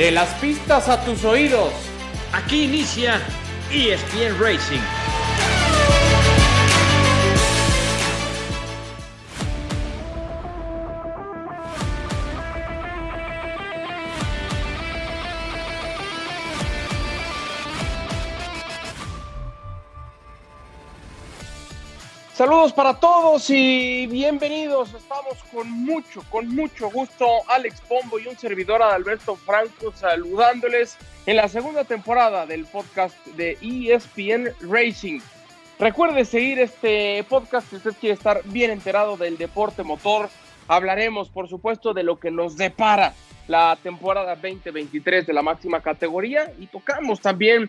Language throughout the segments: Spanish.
De las pistas a tus oídos. Aquí inicia ESPN Racing. Saludos para todos y bienvenidos. Estamos con mucho, con mucho gusto, Alex Pombo y un servidor Adalberto Franco saludándoles en la segunda temporada del podcast de ESPN Racing. Recuerde seguir este podcast si usted quiere estar bien enterado del deporte motor. Hablaremos, por supuesto, de lo que nos depara la temporada 2023 de la máxima categoría y tocamos también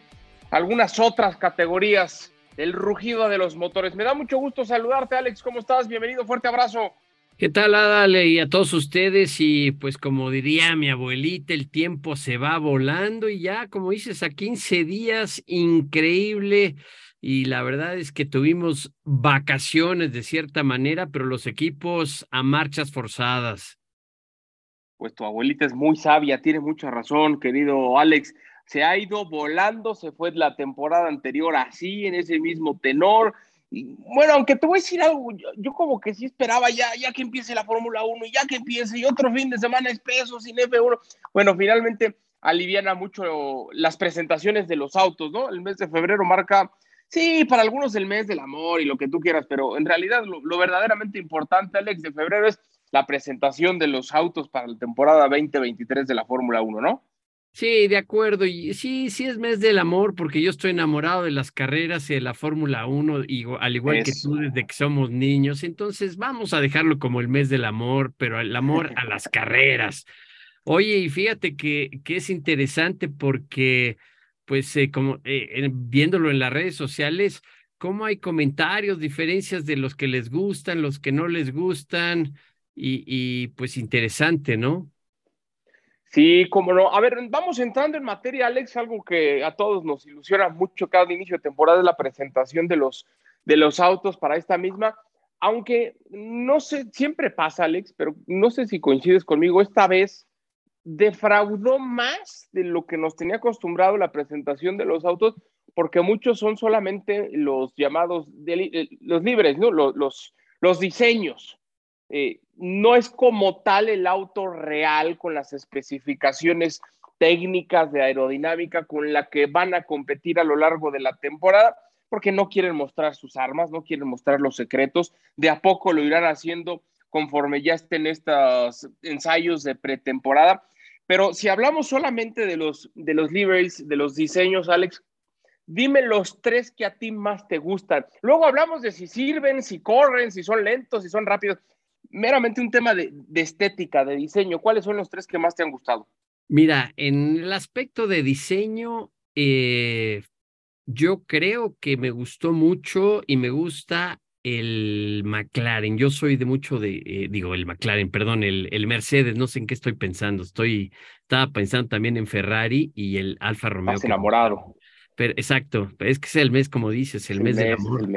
algunas otras categorías el rugido de los motores. Me da mucho gusto saludarte, Alex. ¿Cómo estás? Bienvenido, fuerte abrazo. ¿Qué tal, Adale? Y a todos ustedes. Y pues como diría mi abuelita, el tiempo se va volando y ya, como dices, a 15 días, increíble. Y la verdad es que tuvimos vacaciones de cierta manera, pero los equipos a marchas forzadas. Pues tu abuelita es muy sabia, tiene mucha razón, querido Alex se ha ido volando, se fue la temporada anterior así, en ese mismo tenor. Y, bueno, aunque te voy a decir algo, yo, como que sí esperaba ya, ya que empiece la Fórmula 1, ya que empiece, y otro fin de semana espeso sin F1. Bueno, finalmente aliviana mucho las presentaciones de los autos, ¿no? El mes de febrero marca, sí, para algunos el mes del amor y lo que tú quieras, pero en realidad lo, lo verdaderamente importante, Alex, de febrero es la presentación de los autos para la temporada 2023 de la Fórmula 1, ¿no? Sí, de acuerdo. Y sí, sí es mes del amor, porque yo estoy enamorado de las carreras y de la Fórmula 1, y, al igual que tú desde que somos niños. Entonces, vamos a dejarlo como el mes del amor, pero el amor a las carreras. Oye, y fíjate que, que es interesante porque, pues, eh, como eh, viéndolo en las redes sociales, cómo hay comentarios, diferencias de los que les gustan, los que no les gustan, y, y pues interesante, ¿no? Sí, como no. A ver, vamos entrando en materia, Alex, algo que a todos nos ilusiona mucho cada inicio de temporada es la presentación de los, de los autos para esta misma. Aunque no sé, siempre pasa, Alex, pero no sé si coincides conmigo, esta vez defraudó más de lo que nos tenía acostumbrado la presentación de los autos, porque muchos son solamente los llamados, eh, los libres, ¿no? Los, los diseños. Eh, no es como tal el auto real con las especificaciones técnicas de aerodinámica con la que van a competir a lo largo de la temporada, porque no quieren mostrar sus armas, no quieren mostrar los secretos, de a poco lo irán haciendo conforme ya estén estos ensayos de pretemporada. Pero si hablamos solamente de los, de los liveries, de los diseños, Alex, dime los tres que a ti más te gustan. Luego hablamos de si sirven, si corren, si son lentos, si son rápidos meramente un tema de, estética, de diseño, ¿cuáles son los tres que más te han gustado? Mira, en el aspecto de diseño, eh, yo creo que me gustó mucho y me gusta el McLaren. Yo soy de mucho de, eh, digo, el McLaren, perdón, el, el, Mercedes, no sé en qué estoy pensando. Estoy, estaba pensando también en Ferrari y el Alfa Romeo. Estás enamorado. Pero, exacto, es que es el mes, como dices, el, mes, del amor.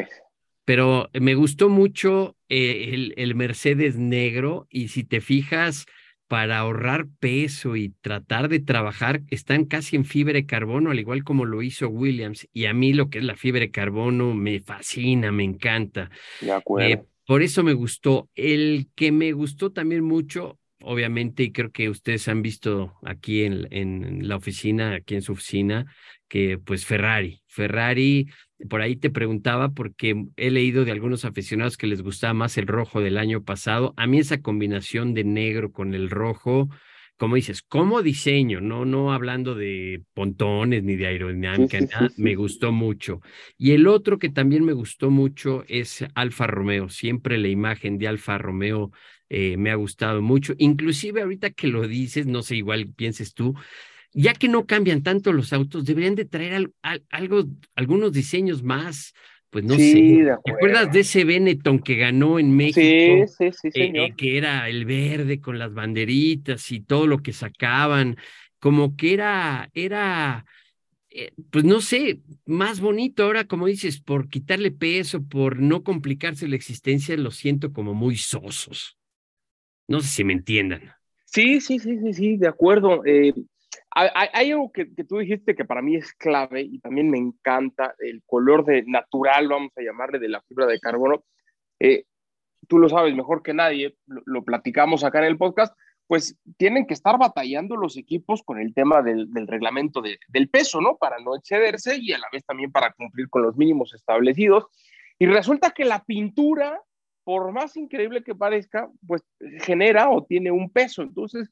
Pero me gustó mucho eh, el, el, Mercedes negro y si te fijas, para ahorrar peso y tratar de trabajar, están casi en fibra de carbono, al igual como lo hizo Williams. Y a mí lo que es la fibra de carbono me fascina, me encanta. De acuerdo. Eh, por eso me gustó. El que me gustó también mucho, obviamente, y creo que ustedes han visto aquí en, en la oficina, aquí en su oficina, que pues Ferrari. Ferrari por ahí te preguntaba porque he leído de algunos aficionados que les gustaba más el rojo del año pasado. A mí esa combinación de negro con el rojo, como dices, como diseño, no, no hablando de pontones ni de aerodinámica, me gustó mucho. Y el otro que también me gustó mucho es Alfa Romeo. Siempre la imagen de Alfa Romeo eh, me ha gustado mucho. Inclusive ahorita que lo dices, no sé, igual pienses tú, ya que no cambian tanto los autos, deberían de traer algo, algunos diseños más, pues no sé. ¿Te acuerdas de ese Benetton que ganó en México? Sí, sí, sí, eh, eh, que era el verde con las banderitas y todo lo que sacaban, como que era, era, eh, pues no sé, más bonito ahora, como dices, por quitarle peso, por no complicarse la existencia, lo siento como muy sosos. No sé si me entiendan. Sí, sí, sí, sí, sí, de acuerdo. Eh, Hay, algo que, tú dijiste que para mí es clave y también me encanta, el color de natural, vamos a llamarle, de la fibra de carbono. Eh, tú lo sabes mejor que nadie, lo, platicamos acá en el podcast, pues tienen que estar batallando los equipos con el tema del, reglamento del peso, ¿no? Para no excederse y a la vez también para cumplir con los mínimos establecidos. Y resulta que la pintura, por más increíble que parezca, pues genera o tiene un peso. Entonces,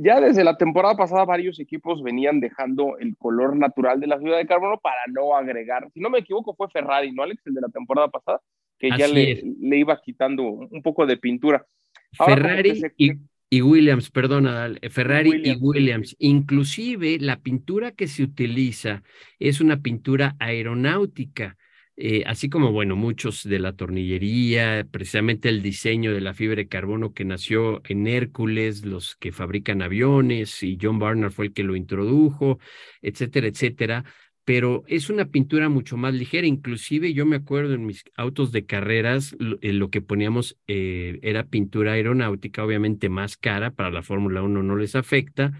ya desde la temporada pasada varios equipos venían dejando el color natural de la fibra de carbono para no agregar. Si no me equivoco, fue Ferrari, ¿no, Alex? El de la temporada pasada, que ya le, le, iba quitando un poco de pintura. Ferrari y, Williams, perdona, Ferrari y Williams. Inclusive la pintura que se utiliza es una pintura aeronáutica. Eh, así como, bueno, muchos de la tornillería, precisamente el diseño de la fibra de carbono que nació en Hércules, los que fabrican aviones, y John Barnard fue el que lo introdujo, etcétera, etcétera. Pero es una pintura mucho más ligera. Inclusive yo me acuerdo en mis autos de carreras, lo, eh, que poníamos eh, era pintura aeronáutica, obviamente más cara, para la Fórmula 1 no les afecta,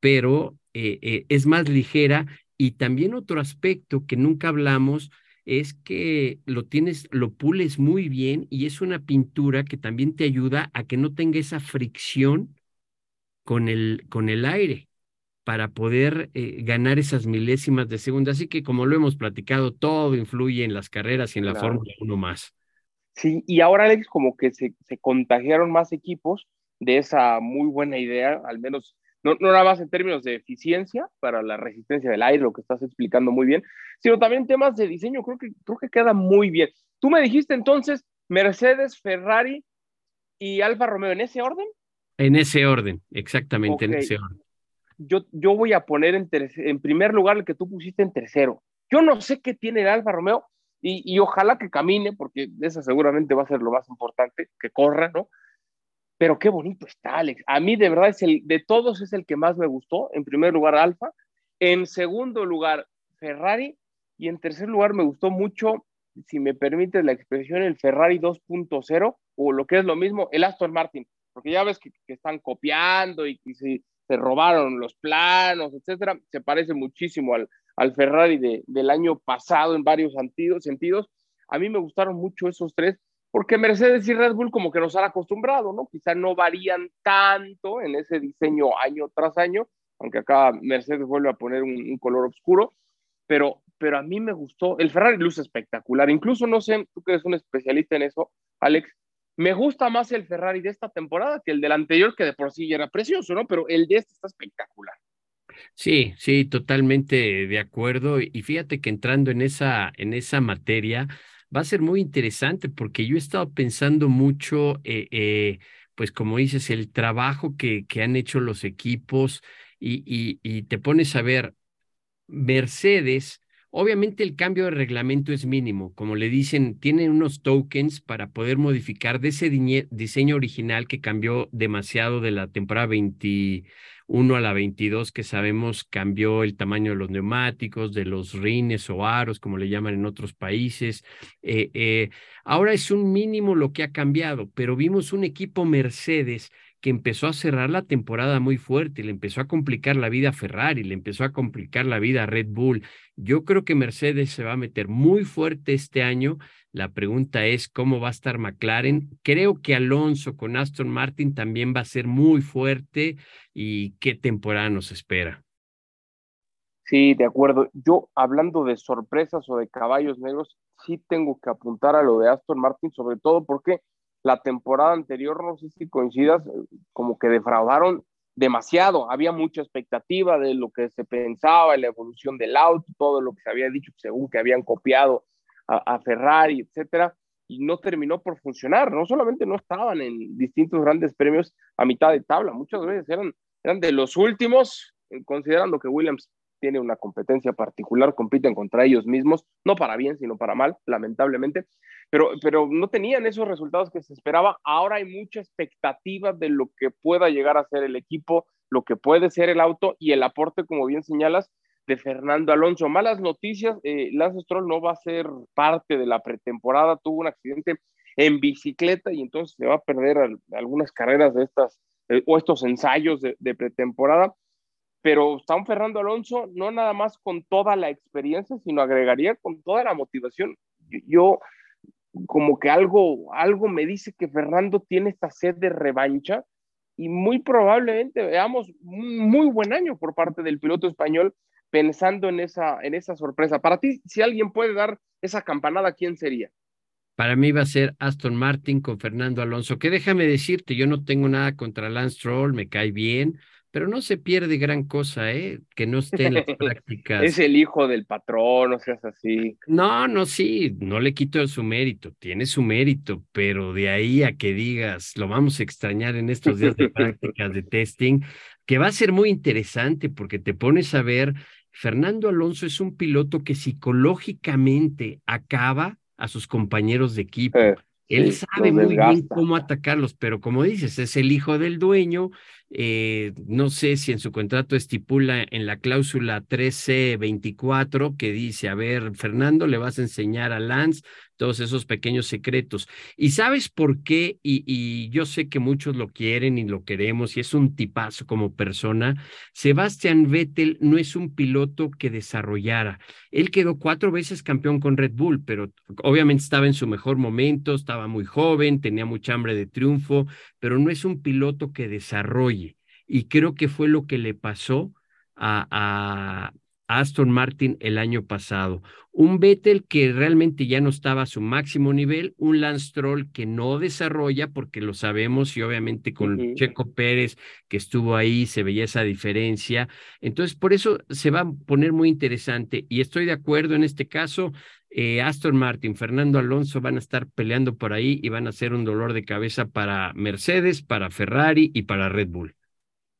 pero es más ligera. Y también otro aspecto que nunca hablamos, es que lo tienes, lo pules muy bien y es una pintura que también te ayuda a que no tenga esa fricción con el, con el aire para poder eh, ganar esas milésimas de segundo. Así que como lo hemos platicado, todo influye en las carreras y en la Fórmula 1 más. Sí, y ahora Alex, como que se, se contagiaron más equipos de esa muy buena idea, al menos no, no nada más en términos de eficiencia para la resistencia del aire, lo que estás explicando muy bien, sino también temas de diseño, creo que, creo que queda muy bien. Tú me dijiste entonces Mercedes, Ferrari y Alfa Romeo, ¿en ese orden? En ese orden, exactamente, en ese orden. Yo, yo voy a poner en, en primer lugar el que tú pusiste en tercero. Yo no sé qué tiene el Alfa Romeo y, y ojalá que camine, porque esa seguramente va a ser lo más importante, que corra, ¿no? Pero qué bonito está, Alex. A mí de verdad es el, de todos es el que más me gustó. En primer lugar, Alfa. En segundo lugar, Ferrari. Y en tercer lugar, me gustó mucho, si me permite la expresión, el Ferrari 2.0 o lo que es lo mismo, el Aston Martin. Porque ya ves que, están copiando y, que se, robaron los planos, etcétera. Se parece muchísimo al, al Ferrari de, del año pasado en varios sentidos. A mí me gustaron mucho esos tres porque Mercedes y Red Bull como que nos han acostumbrado, ¿no? Quizá no varían tanto en ese diseño año tras año, aunque acá Mercedes vuelve a poner un, color oscuro, pero, pero a mí me gustó, el Ferrari luce espectacular, incluso no sé, tú que eres un especialista en eso, Alex, me gusta más el Ferrari de esta temporada que el del anterior, que de por sí era precioso, ¿no? Pero el de este está espectacular. Sí, sí, totalmente de acuerdo. Y fíjate que entrando en esa, en esa materia, va a ser muy interesante porque yo he estado pensando mucho, eh, eh, pues como dices, el trabajo que, que han hecho los equipos y, y, te pones a ver, Mercedes, Obviamente el cambio de reglamento es mínimo, como le dicen, tienen unos tokens para poder modificar de ese diseño original que cambió demasiado de la temporada 20, 1 a la 22, que sabemos cambió el tamaño de los neumáticos, de los rines o aros, como le llaman en otros países. Eh, eh, ahora es un mínimo lo que ha cambiado, pero vimos un equipo Mercedes que empezó a cerrar la temporada muy fuerte, le empezó a complicar la vida a Ferrari, le empezó a complicar la vida a Red Bull. Yo creo que Mercedes se va a meter muy fuerte este año. La pregunta es cómo va a estar McLaren. Creo que Alonso con Aston Martin también va a ser muy fuerte y qué temporada nos espera. Sí, de acuerdo. Yo hablando de sorpresas o de caballos negros, sí tengo que apuntar a lo de Aston Martin, sobre todo porque la temporada anterior, no sé si coincidas, como que defraudaron demasiado. Había mucha expectativa de lo que se pensaba, la evolución del auto, todo lo que se había dicho según que habían copiado a, Ferrari, etcétera, y no terminó por funcionar. No solamente no estaban en distintos grandes premios a mitad de tabla, muchas veces eran, eran de los últimos, considerando que Williams tiene una competencia particular, compiten contra ellos mismos, no para bien, sino para mal, lamentablemente, pero, pero no tenían esos resultados que se esperaba. Ahora hay mucha expectativa de lo que pueda llegar a ser el equipo, lo que puede ser el auto y el aporte, como bien señalas, de Fernando Alonso. Malas noticias, eh, Lance Stroll no va a ser parte de la pretemporada, tuvo un accidente en bicicleta y entonces se va a perder algunas carreras de estas eh, o estos ensayos de, pretemporada. pero está un Fernando Alonso no nada más con toda la experiencia, sino agregaría con toda la motivación. Yo, como que algo, algo me dice que Fernando tiene esta sed de revancha y muy probablemente veamos un muy buen año por parte del piloto español pensando en esa, en esa sorpresa. Para ti, si alguien puede dar esa campanada, ¿quién sería? Para mí va a ser Aston Martin con Fernando Alonso, que déjame decirte, yo no tengo nada contra Lance Stroll, me cae bien, pero no se pierde gran cosa, ¿eh? Que no esté en las prácticas. es el hijo del patrón, no seas así. No, no, sí, no le quito su mérito, tiene su mérito, pero de ahí a que digas, lo vamos a extrañar en estos días de prácticas de testing, que va a ser muy interesante porque te pones a ver, Fernando Alonso es un piloto que psicológicamente acaba a sus compañeros de equipo. Eh, Él sabe muy bien cómo atacarlos, pero como dices, es el hijo del dueño. Eh, no sé si en su contrato estipula en la cláusula 1324 que dice, a ver, Fernando, le vas a enseñar a Lance todos esos pequeños secretos. ¿Y sabes por qué? Y, yo sé que muchos lo quieren y lo queremos y es un tipazo como persona. Sebastian Vettel no es un piloto que desarrollara. Él quedó cuatro veces campeón con Red Bull, pero obviamente estaba en su mejor momento, estaba muy joven, tenía mucha hambre de triunfo, pero no es un piloto que desarrolle. Y creo que fue lo que le pasó a, Aston Martin el año pasado. Un Vettel que realmente ya no estaba a su máximo nivel, un Lance Stroll que no desarrolla porque lo sabemos y obviamente con Checo Pérez que estuvo ahí se veía esa diferencia. Entonces, por eso se va a poner muy interesante y estoy de acuerdo en este caso. Eh, Aston Martin, Fernando Alonso van a estar peleando por ahí y van a ser un dolor de cabeza para Mercedes, para Ferrari y para Red Bull.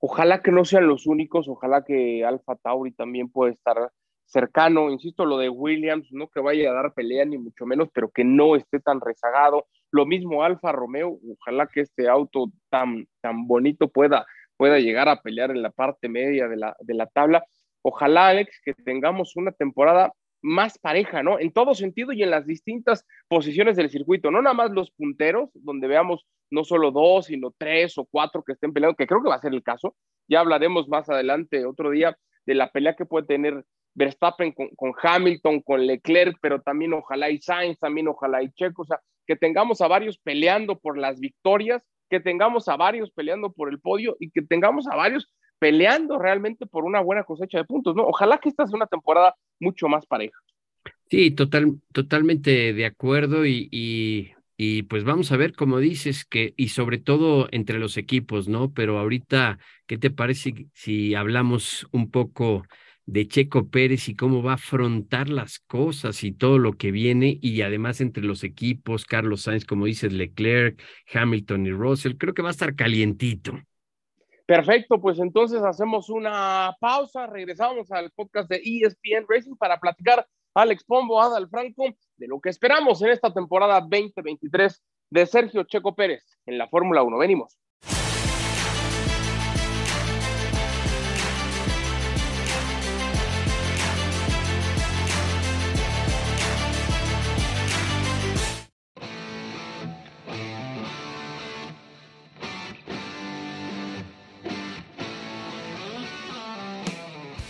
Ojalá que no sean los únicos, ojalá que Alfa Tauri también pueda estar cercano, insisto, lo de Williams, no que vaya a dar pelea ni mucho menos, pero que no esté tan rezagado. Lo mismo Alfa Romeo, ojalá que este auto tan, tan bonito pueda, pueda llegar a pelear en la parte media de la, de la tabla. Ojalá, Alex, que tengamos una temporada más pareja, ¿no? En todo sentido y en las distintas posiciones del circuito, no nada más los punteros, donde veamos no solo dos, sino tres o cuatro que estén peleando, que creo que va a ser el caso. Ya hablaremos más adelante, otro día, de la pelea que puede tener Verstappen con, Hamilton, con Leclerc, pero también ojalá y Sainz, también ojalá y Checo, o sea, que tengamos a varios peleando por las victorias, que tengamos a varios peleando por el podio y que tengamos a varios peleando realmente por una buena cosecha de puntos, ¿no? Ojalá que esta sea una temporada mucho más pareja. Sí, total, totalmente de acuerdo y, y, pues vamos a ver, como dices, que y sobre todo entre los equipos, ¿no? Pero ahorita, ¿qué te parece si hablamos un poco de Checo Pérez y cómo va a afrontar las cosas y todo lo que viene y además entre los equipos, Carlos Sainz, como dices, Leclerc, Hamilton y Russell, creo que va a estar calientito. Perfecto, pues entonces hacemos una pausa, regresamos al podcast de ESPN Racing para platicar Alex Pombo, Adal Franco, de lo que esperamos en esta temporada 2023 de Sergio Checo Pérez en la Fórmula 1. Venimos.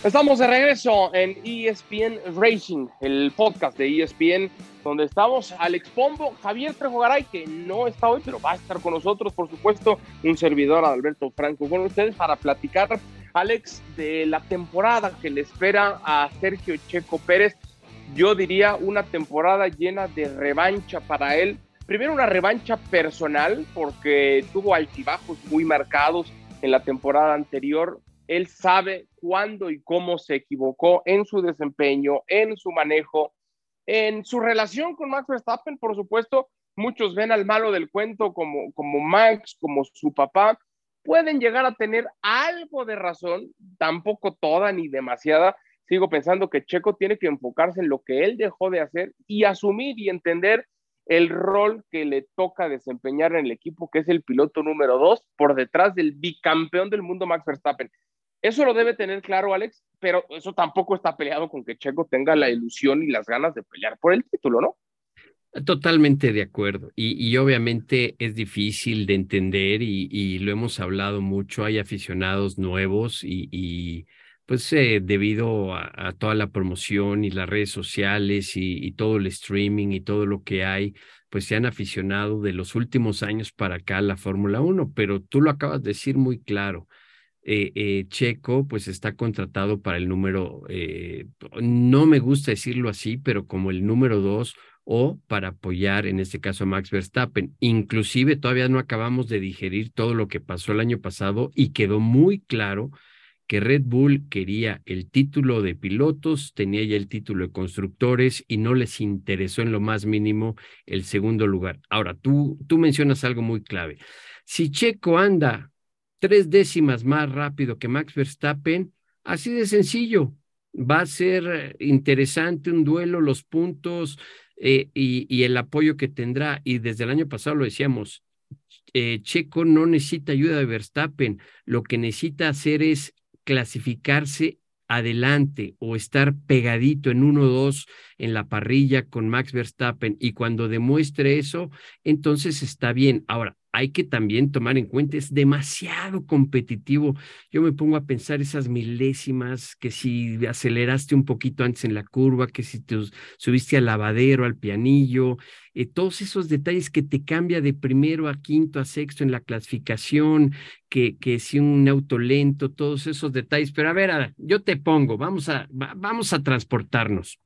Estamos de regreso en ESPN Racing, el podcast de ESPN, donde estamos Alex Pombo, Javier Trejo Garay, que no está hoy, pero va a estar con nosotros, por supuesto, un servidor Alberto Franco con ustedes para platicar, Alex, de la temporada que le espera a Sergio Checo Pérez. Yo diría una temporada llena de revancha para él. Primero una revancha personal, porque tuvo altibajos muy marcados en la temporada anterior, él sabe cuándo y cómo se equivocó en su desempeño, en su manejo, en su relación con Max Verstappen, por supuesto. Muchos ven al malo del cuento como, como Max, como su papá. Pueden llegar a tener algo de razón, tampoco toda ni demasiada. Sigo pensando que Checo tiene que enfocarse en lo que él dejó de hacer y asumir y entender el rol que le toca desempeñar en el equipo, que es el piloto número dos, por detrás del bicampeón del mundo Max Verstappen. Eso lo debe tener claro Alex, pero eso tampoco está peleado con que Checo tenga la ilusión y las ganas de pelear por el título, ¿no? Totalmente de acuerdo. Y, obviamente es difícil de entender y, lo hemos hablado mucho. Hay aficionados nuevos y, pues eh, debido a, toda la promoción y las redes sociales y, todo el streaming y todo lo que hay, pues se han aficionado de los últimos años para acá a la Fórmula 1, pero tú lo acabas de decir muy claro. Eh, eh, Checo pues está contratado para el número, no me gusta decirlo así, pero como el número dos o para apoyar en este caso a Max Verstappen. Inclusive todavía no acabamos de digerir todo lo que pasó el año pasado y quedó muy claro que Red Bull quería el título de pilotos, tenía ya el título de constructores y no les interesó en lo más mínimo el segundo lugar. Ahora, tú, tú mencionas algo muy clave. Si Checo anda tres décimas más rápido que Max Verstappen, así de sencillo, va a ser interesante un duelo, los puntos eh, y, el apoyo que tendrá. Y desde el año pasado lo decíamos, eh, Checo no necesita ayuda de Verstappen, lo que necesita hacer es clasificarse adelante o estar pegadito en 1-2 en la parrilla con Max Verstappen y cuando demuestre eso, entonces está bien. Ahora, hay que también tomar en cuenta, es demasiado competitivo. Yo me pongo a pensar esas milésimas, que si aceleraste un poquito antes en la curva, que si te subiste al lavadero, al pianillo, eh, todos esos detalles que te cambia de primero a quinto a sexto en la clasificación, que, que si un auto lento, todos esos detalles. Pero a ver, yo te pongo, vamos a, vamos a transportarnos.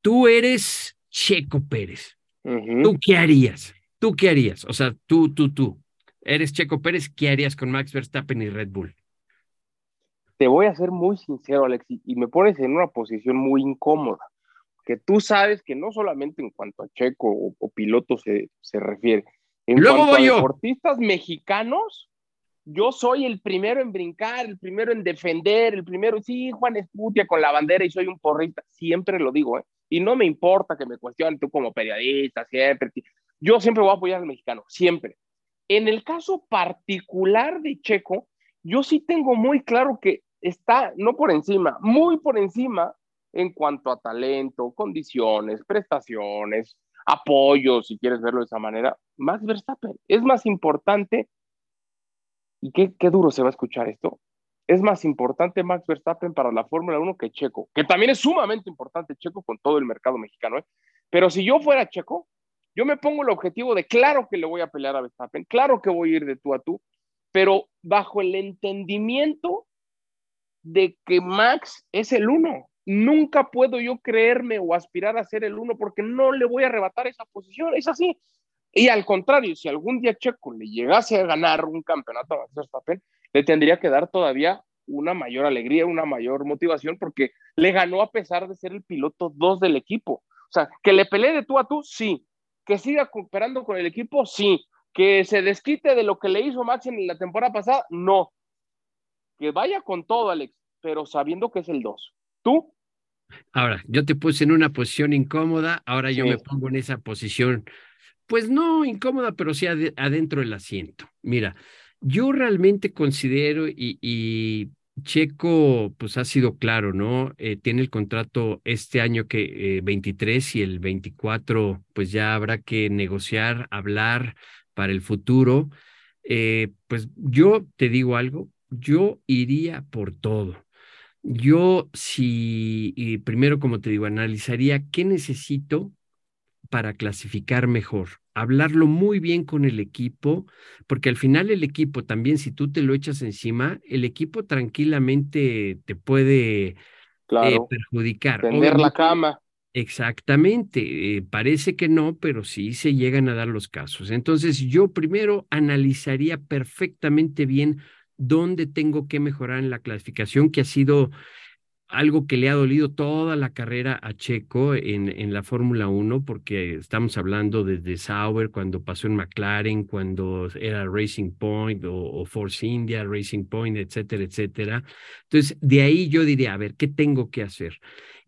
Tú eres Checo Pérez. ¿Tú qué harías? ¿Tú qué harías? O sea, tú, tú, tú. Eres Checo Pérez, ¿qué harías con Max Verstappen y Red Bull? Te voy a ser muy sincero, Alex, y me pones en una posición muy incómoda, que tú sabes que no solamente en cuanto a Checo o, piloto se, se, refiere, en Luego cuanto a deportistas mexicanos, yo soy el primero en brincar, el primero en defender, el primero, sí, Juan Esputia con la bandera y soy un porrista, siempre lo digo, ¿eh? Y no me importa que me cuestionen tú como periodista, siempre. Yo siempre voy a apoyar al mexicano, siempre. En el caso particular de Checo, yo sí tengo muy claro que está, no por encima, muy por encima en cuanto a talento, condiciones, prestaciones, apoyo, si quieres verlo de esa manera, Max Verstappen. Es más importante, y qué, qué duro se va a escuchar esto, es más importante Max Verstappen para la Fórmula 1 que Checo, que también es sumamente importante Checo con todo el mercado mexicano. ¿eh? Pero si yo fuera Checo, yo me pongo el objetivo de claro que le voy a pelear a Verstappen, claro que voy a ir de tú a tú, pero bajo el entendimiento de que Max es el uno. Nunca puedo yo creerme o aspirar a ser el uno porque no le voy a arrebatar esa posición, es así. Y al contrario, si algún día Checo le llegase a ganar un campeonato a Verstappen, le tendría que dar todavía una mayor alegría, una mayor motivación, porque le ganó a pesar de ser el piloto dos del equipo. O sea, que le pelee de tú a tú, sí, que siga cooperando con el equipo, sí. Que se desquite de lo que le hizo Max en la temporada pasada, no. Que vaya con todo, Alex, pero sabiendo que es el 2. ¿Tú? Ahora, yo te puse en una posición incómoda, ahora yo me pongo en esa posición, pues no incómoda, pero sí adentro del asiento. Mira, yo realmente considero y Checo, pues ha sido claro, ¿no? Eh, tiene el contrato este año que 23 eh, y el 24, pues ya habrá que negociar, hablar para el futuro. Eh, pues yo te digo algo, yo iría por todo. Yo si, primero, como te digo, analizaría qué necesito para clasificar mejor, hablarlo muy bien con el equipo, porque al final el equipo también, si tú te lo echas encima, el equipo tranquilamente te puede eh, perjudicar. Tender la cama. Exactamente, eh, parece que no, pero sí se llegan a dar los casos. Entonces yo primero analizaría perfectamente bien dónde tengo que mejorar en la clasificación, que ha sido algo que le ha dolido toda la carrera a Checo en, en la Fórmula 1, porque estamos hablando desde Sauber, cuando pasó en McLaren, cuando era Racing Point o, Force India, Racing Point, etcétera, etcétera. Entonces, de ahí yo diría, a ver, ¿qué tengo que hacer?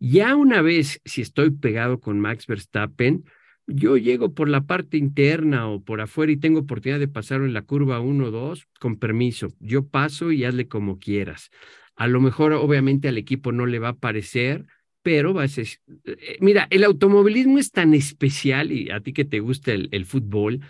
Ya una vez, si estoy pegado con Max Verstappen, yo llego por la parte interna o por afuera y tengo oportunidad de pasar en la curva 1 o 2, con permiso, yo paso y hazle como quieras. A lo mejor, obviamente, al equipo no le va a parecer, pero va a ser... Eh, mira, el automovilismo es tan especial y a ti que te gusta el, fútbol.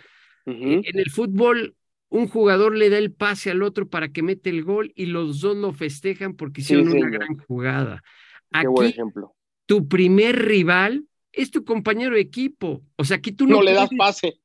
En el fútbol, un jugador le da el pase al otro para que mete el gol y los dos lo festejan porque hicieron una gran jugada. Aquí, buen ejemplo. tu primer rival es tu compañero de equipo. O sea, aquí tú no, no le das pase.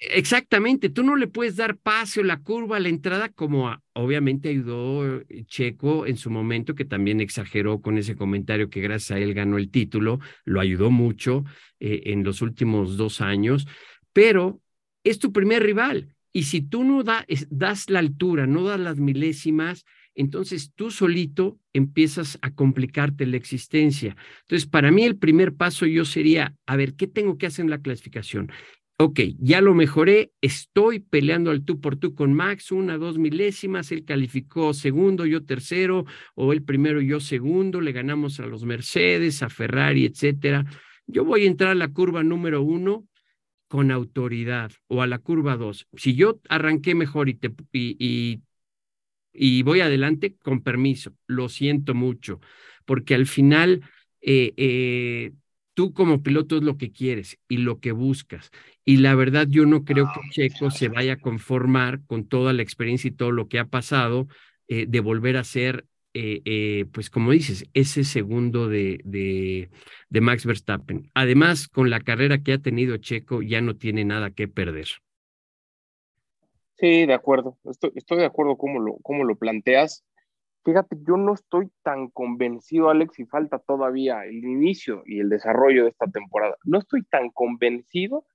Exactamente, tú no le puedes dar pase o la curva a la entrada como obviamente ayudó Checo en su momento, que también exageró con ese comentario que gracias a él ganó el título, lo ayudó mucho eh, en los últimos dos años, pero es tu primer rival. Y si tú no das la altura, no das las milésimas, entonces tú solito empiezas a complicarte la existencia. Entonces, para mí el primer paso yo sería, a ver, ¿qué tengo que hacer en la clasificación? Ok, ya lo mejoré, estoy peleando al tú por tú con Max, una, dos milésimas, él calificó segundo, yo tercero, o él primero, yo segundo, le ganamos a los Mercedes, a Ferrari, etcétera. Yo voy a entrar a la curva número uno con autoridad o a la curva dos. Si yo arranqué mejor y, te, y, y, voy adelante, con permiso, lo siento mucho, porque al final... Eh, eh, tú como piloto es lo que quieres y lo que buscas. Y la verdad, yo no creo que Checo se vaya a conformar con toda la experiencia y todo lo que ha pasado eh, de volver a ser, eh, eh, pues como dices, ese segundo de, de, de, Max Verstappen. Además, con la carrera que ha tenido Checo, ya no tiene nada que perder. Sí, de acuerdo. Estoy, estoy de acuerdo cómo lo, cómo lo planteas. Fíjate, yo no estoy tan convencido, Alex, y falta todavía el inicio y el desarrollo de esta temporada. No estoy tan convencido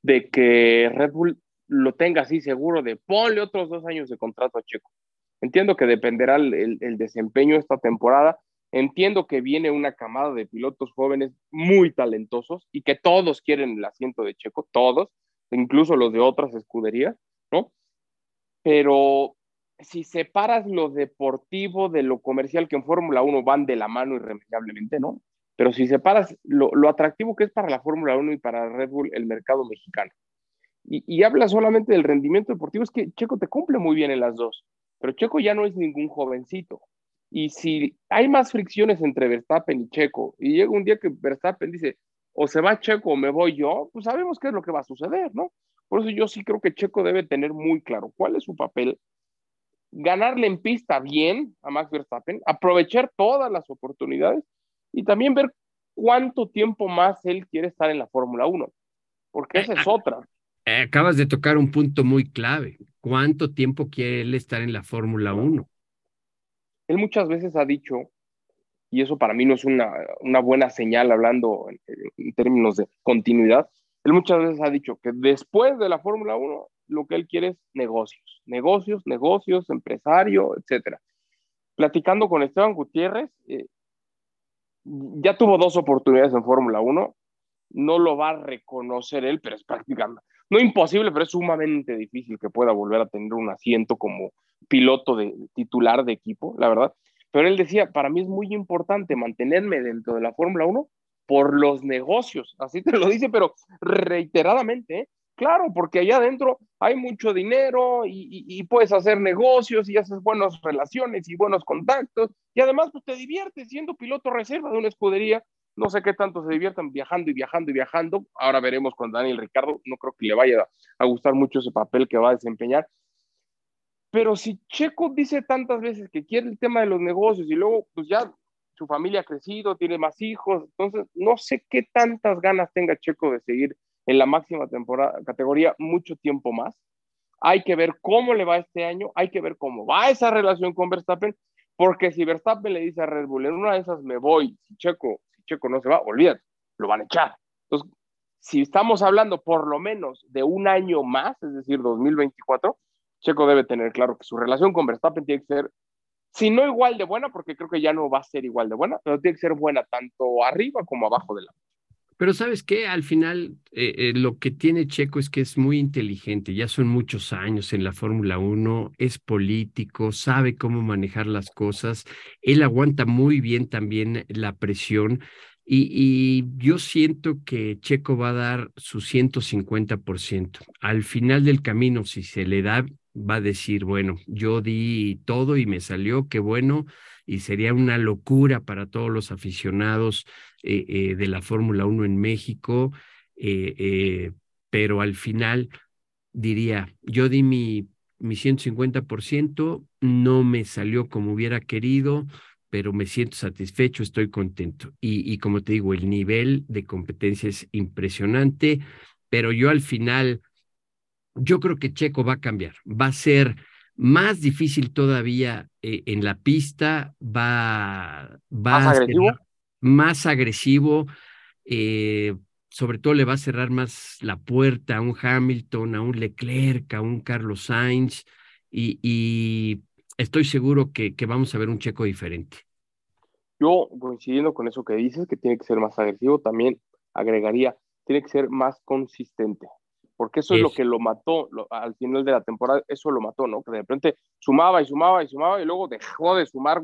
de que Red Bull lo tenga así seguro de ponle otros dos años de contrato a Checo. Entiendo que dependerá el, el desempeño de esta temporada. Entiendo que viene una camada de pilotos jóvenes muy talentosos y que todos quieren el asiento de Checo, todos, incluso los de otras escuderías, ¿no? Pero si separas lo deportivo de lo comercial, que en Fórmula 1 van de la mano irremediablemente, ¿no? Pero si separas lo, lo atractivo que es para la Fórmula 1 y para Red Bull el mercado mexicano, y, y habla solamente del rendimiento deportivo, es que Checo te cumple muy bien en las dos, pero Checo ya no es ningún jovencito. Y si hay más fricciones entre Verstappen y Checo, y llega un día que Verstappen dice, o se va Checo o me voy yo, pues sabemos qué es lo que va a suceder, ¿no? Por eso yo sí creo que Checo debe tener muy claro cuál es su papel ganarle en pista bien a Max Verstappen, aprovechar todas las oportunidades y también ver cuánto tiempo más él quiere estar en la Fórmula 1, porque esa es otra. Acabas de tocar un punto muy clave. ¿Cuánto tiempo quiere él estar en la Fórmula 1? Él muchas veces ha dicho, y eso para mí no es una, una buena señal hablando en, en términos de continuidad, él muchas veces ha dicho que después de la Fórmula 1 lo que él quiere es negocios, negocios, negocios, empresario, etcétera. Platicando con Esteban Gutiérrez, eh, ya tuvo dos oportunidades en Fórmula 1, no lo va a reconocer él, pero es prácticamente, no imposible, pero es sumamente difícil que pueda volver a tener un asiento como piloto de titular de equipo, la verdad. Pero él decía, para mí es muy importante mantenerme dentro de la Fórmula 1 por los negocios, así te lo dice, pero reiteradamente, ¿eh? Claro, porque allá adentro hay mucho dinero y, puedes hacer negocios y haces buenas relaciones y buenos contactos y además pues, te diviertes siendo piloto reserva de una escudería. No sé qué tanto se diviertan viajando y viajando y viajando. Ahora veremos con Daniel Ricardo. No creo que le vaya a gustar mucho ese papel que va a desempeñar. Pero si Checo dice tantas veces que quiere el tema de los negocios y luego pues ya su familia ha crecido, tiene más hijos, entonces no sé qué tantas ganas tenga Checo de seguir en la máxima temporada, categoría mucho tiempo más. Hay que ver cómo le va este año, hay que ver cómo va esa relación con Verstappen, porque si Verstappen le dice a Red Bull, en una de esas me voy, si Checo, si Checo no se va, olvídate, lo van a echar. Entonces, si estamos hablando por lo menos de un año más, es decir, 2024, Checo debe tener claro que su relación con Verstappen tiene que ser, si no igual de buena, porque creo que ya no va a ser igual de buena, pero tiene que ser buena tanto arriba como abajo de la pero sabes qué, al final eh, eh, lo que tiene Checo es que es muy inteligente, ya son muchos años en la Fórmula 1, es político, sabe cómo manejar las cosas, él aguanta muy bien también la presión y, y yo siento que Checo va a dar su 150%. Al final del camino, si se le da, va a decir, bueno, yo di todo y me salió, qué bueno, y sería una locura para todos los aficionados eh, eh, de la Fórmula 1 en México, eh, pero al final diría, yo di mi mi 150%, no me salió como hubiera querido, pero me siento satisfecho, estoy contento. Y, y como te digo, el nivel de competencia es impresionante, pero yo al final, yo creo que Checo va a cambiar, va a ser más difícil todavía eh, en la pista, va, va ¿Más a agresivo? más agresivo, eh, sobre todo le va a cerrar más la puerta a un Hamilton, a un Leclerc, a un Carlos Sainz, y, y estoy seguro que, que, vamos a ver un checo diferente. Yo, coincidiendo con eso que dices, que tiene que ser más agresivo, también agregaría, tiene que ser más consistente, porque eso es, es lo que lo mató lo, al final de la temporada, eso lo mató, ¿no? Que de repente sumaba y sumaba y sumaba y luego dejó de sumar,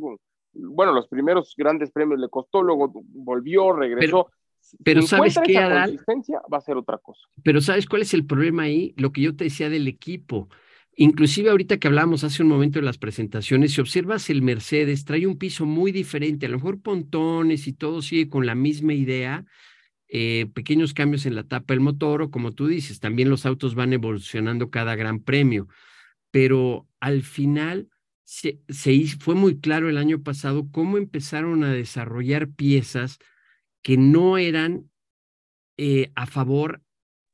bueno, los primeros grandes premios le costó, luego volvió, regresó. Pero... Pero si sabes qué, va a ser otra cosa. Pero sabes cuál es el problema ahí, lo que yo te decía del equipo. Inclusive ahorita que hablamos hace un momento de las presentaciones, si observas el Mercedes, trae un piso muy diferente, a lo mejor pontones y todo sigue con la misma idea, eh, pequeños cambios en la tapa del motor o como tú dices, también los autos van evolucionando cada gran premio, pero al final se, se fue muy claro el año pasado cómo empezaron a desarrollar piezas que no eran eh, a favor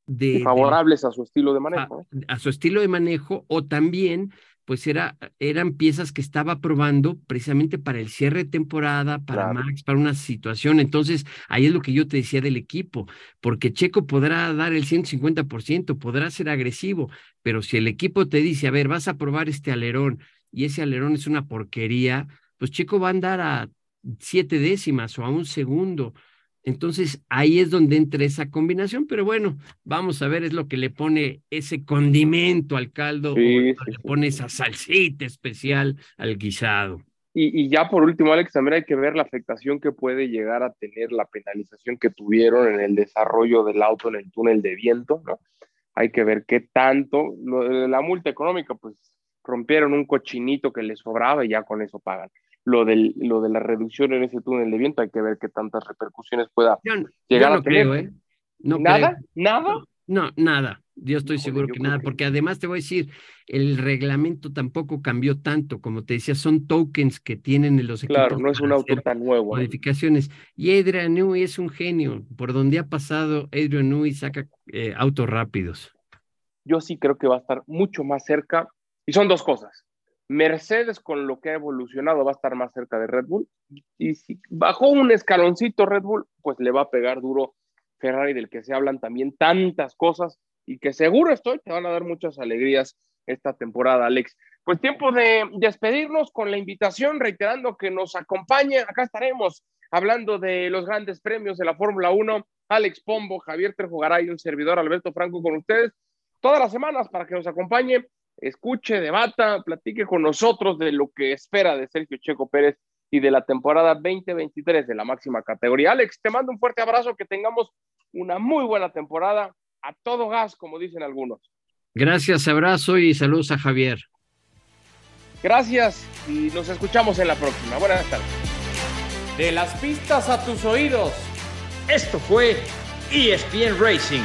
de, favorables de, a su estilo de manejo. A, a, su estilo de manejo o también pues era, eran piezas que estaba probando precisamente para el cierre de temporada, para claro. Max, para una situación. Entonces, ahí es lo que yo te decía del equipo, porque Checo podrá dar el 150%, podrá ser agresivo, pero si el equipo te dice, a ver, vas a probar este alerón y ese alerón es una porquería, pues Checo va a andar a siete décimas o a un segundo. Entonces ahí es donde entra esa combinación, pero bueno, vamos a ver, es lo que le pone ese condimento al caldo, sí, o le pone esa salsita especial al guisado. Y, y, ya por último, Alex, también hay que ver la afectación que puede llegar a tener la penalización que tuvieron en el desarrollo del auto en el túnel de viento, ¿no? Hay que ver qué tanto, lo la multa económica, pues rompieron un cochinito que les sobraba y ya con eso pagan lo, del, lo de la reducción en ese túnel de viento, hay que ver qué tantas repercusiones pueda yo, llegar yo no a tener. Creo, ¿eh? no ¿Nada? creo. ¿Nada? No, nada. Yo estoy seguro yo que nada, que- porque además te voy a decir, el reglamento tampoco cambió tanto, como te decía, son tokens que tienen en los equipos. Claro, no es un auto tan nuevo. Modificaciones. Y Adrian Newey es un genio. Por donde ha pasado, Adrian Newey saca eh, autos rápidos. Yo sí creo que va a estar mucho más cerca. Y son dos cosas. Mercedes, con lo que ha evolucionado, va a estar más cerca de Red Bull. Y si bajó un escaloncito Red Bull, pues le va a pegar duro Ferrari, del que se hablan también tantas cosas y que seguro estoy, te van a dar muchas alegrías esta temporada, Alex. Pues tiempo de despedirnos con la invitación, reiterando que nos acompañe. Acá estaremos hablando de los grandes premios de la Fórmula 1. Alex Pombo, Javier Trejogaray un servidor Alberto Franco con ustedes todas las semanas para que nos acompañe, escuche, debata, platique con nosotros de lo que espera de Sergio Checo Pérez y de la temporada 2023 de la máxima categoría. Alex, te mando un fuerte abrazo, que tengamos una muy buena temporada a todo gas, como dicen algunos. Gracias, abrazo y saludos a Javier. Gracias y nos escuchamos en la próxima. Buenas tardes. De las pistas a tus oídos. Esto fue ESPN Racing